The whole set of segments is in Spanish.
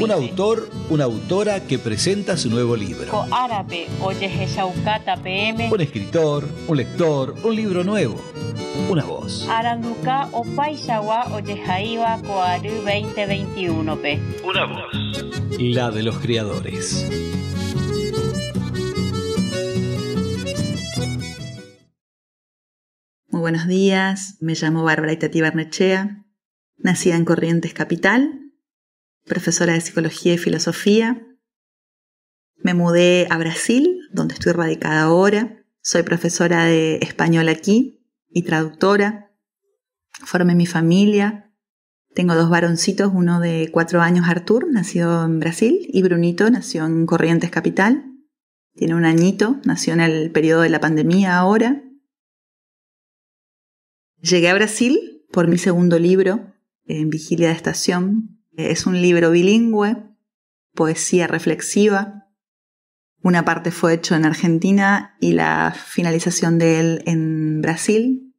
Un autor, una autora que presenta su nuevo libro. Un escritor, un lector, un libro nuevo. Una voz. Aranduka Opaisawa Oyehaiwa Koaru 2021 p. Una voz. La de los criadores. Buenos días, me llamo Bárbara Itati Barnechea, nacida en Corrientes Capital, profesora de Psicología y Filosofía. Me mudé a Brasil, donde estoy radicada ahora. Soy profesora de español aquí y traductora. Formé mi familia. Tengo dos varoncitos, uno de cuatro años, Artur, nacido en Brasil, y Brunito, nació en Corrientes Capital. Tiene un añito, nació en el periodo de la pandemia ahora. Llegué a Brasil por mi segundo libro, en Vigilia de Estación. Es un libro bilingüe, poesía reflexiva. Una parte fue hecho en Argentina y la finalización de él en Brasil.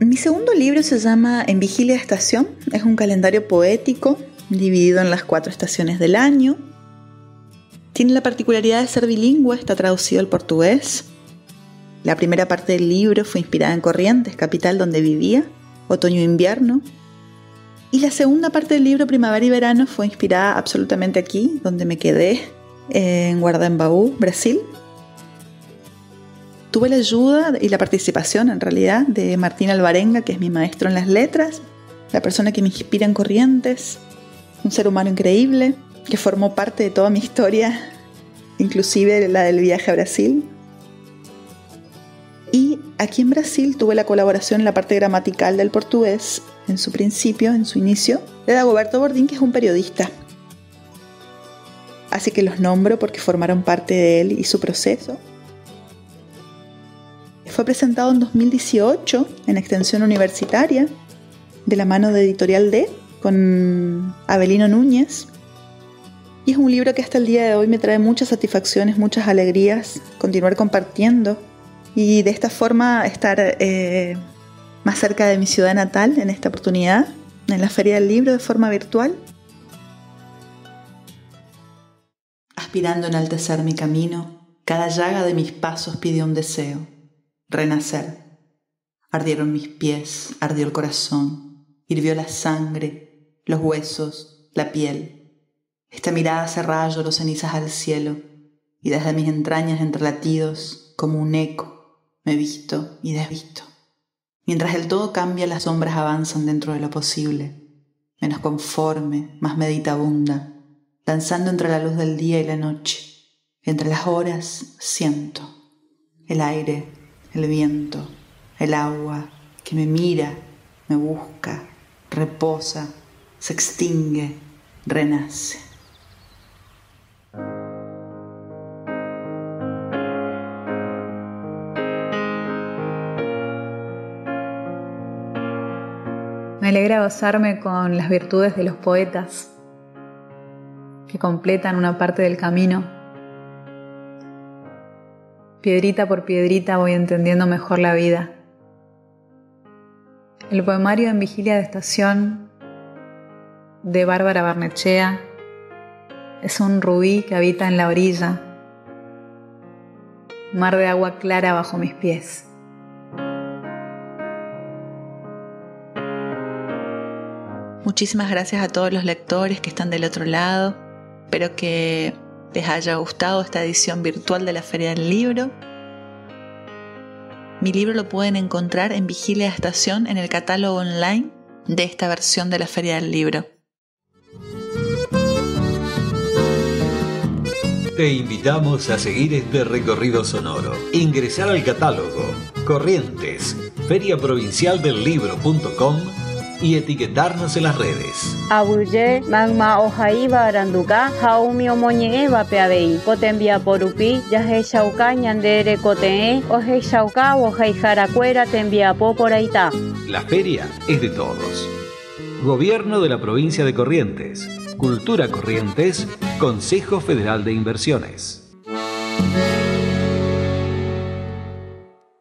Mi segundo libro se llama En Vigilia de Estación. Es un calendario poético dividido en las cuatro estaciones del año. Tiene la particularidad de ser bilingüe, está traducido al portugués. La primera parte del libro fue inspirada en Corrientes, capital donde vivía, otoño e invierno. Y la segunda parte del libro, Primavera y Verano, fue inspirada absolutamente aquí, donde me quedé, en Guardambaú, Brasil. Tuve la ayuda y la participación, en realidad, de Martín Alvarenga, que es mi maestro en las letras, la persona que me inspira en Corrientes, un ser humano increíble que formó parte de toda mi historia, inclusive la del viaje a Brasil. Y aquí en Brasil tuve la colaboración en la parte gramatical del portugués, en su principio, en su inicio, de Dagoberto Bordín, que es un periodista. Así que los nombro porque formaron parte de él y su proceso. Fue presentado en 2018 en extensión universitaria de la mano de Editorial D con Abelino Núñez. Y es un libro que hasta el día de hoy me trae muchas satisfacciones, muchas alegrías, continuar compartiendo y de esta forma estar eh, más cerca de mi ciudad natal en esta oportunidad, en la Feria del Libro de forma virtual. Aspirando a enaltecer mi camino, cada llaga de mis pasos pidió un deseo, renacer. Ardieron mis pies, ardió el corazón, hirvió la sangre, los huesos, la piel. Esta mirada cerrada lloró cenizas al cielo, y desde mis entrañas entre latidos, como un eco, me visto y desvisto. Mientras el todo cambia, las sombras avanzan dentro de lo posible, menos conforme, más meditabunda, danzando entre la luz del día y la noche. Entre las horas siento el aire, el viento, el agua que me mira, me busca, reposa, se extingue, renace. Me alegra gozarme con las virtudes de los poetas que completan una parte del camino. Piedrita por piedrita voy entendiendo mejor la vida. El poemario en vigilia de estación de Bárbara Barnechea es un rubí que habita en la orilla, mar de agua clara bajo mis pies. Muchísimas gracias a todos los lectores que están del otro lado. Espero que les haya gustado esta edición virtual de la Feria del Libro. Mi libro lo pueden encontrar en Vigilia Estación en el catálogo online de esta versión de la Feria del Libro. Te invitamos a seguir este recorrido sonoro. Ingresar al catálogo Corrientes, Provincial del Libro.com y etiquetarnos en las redes. Abuye, magma ojaiba aranduka, jaumi omoñeeva peabei, potembia porupi, yaje shauka ñandere kotee, oje shauka ojaijaracuera tembia poporaita. La feria es de todos. Gobierno de la provincia de Corrientes. Cultura Corrientes, Consejo Federal de Inversiones.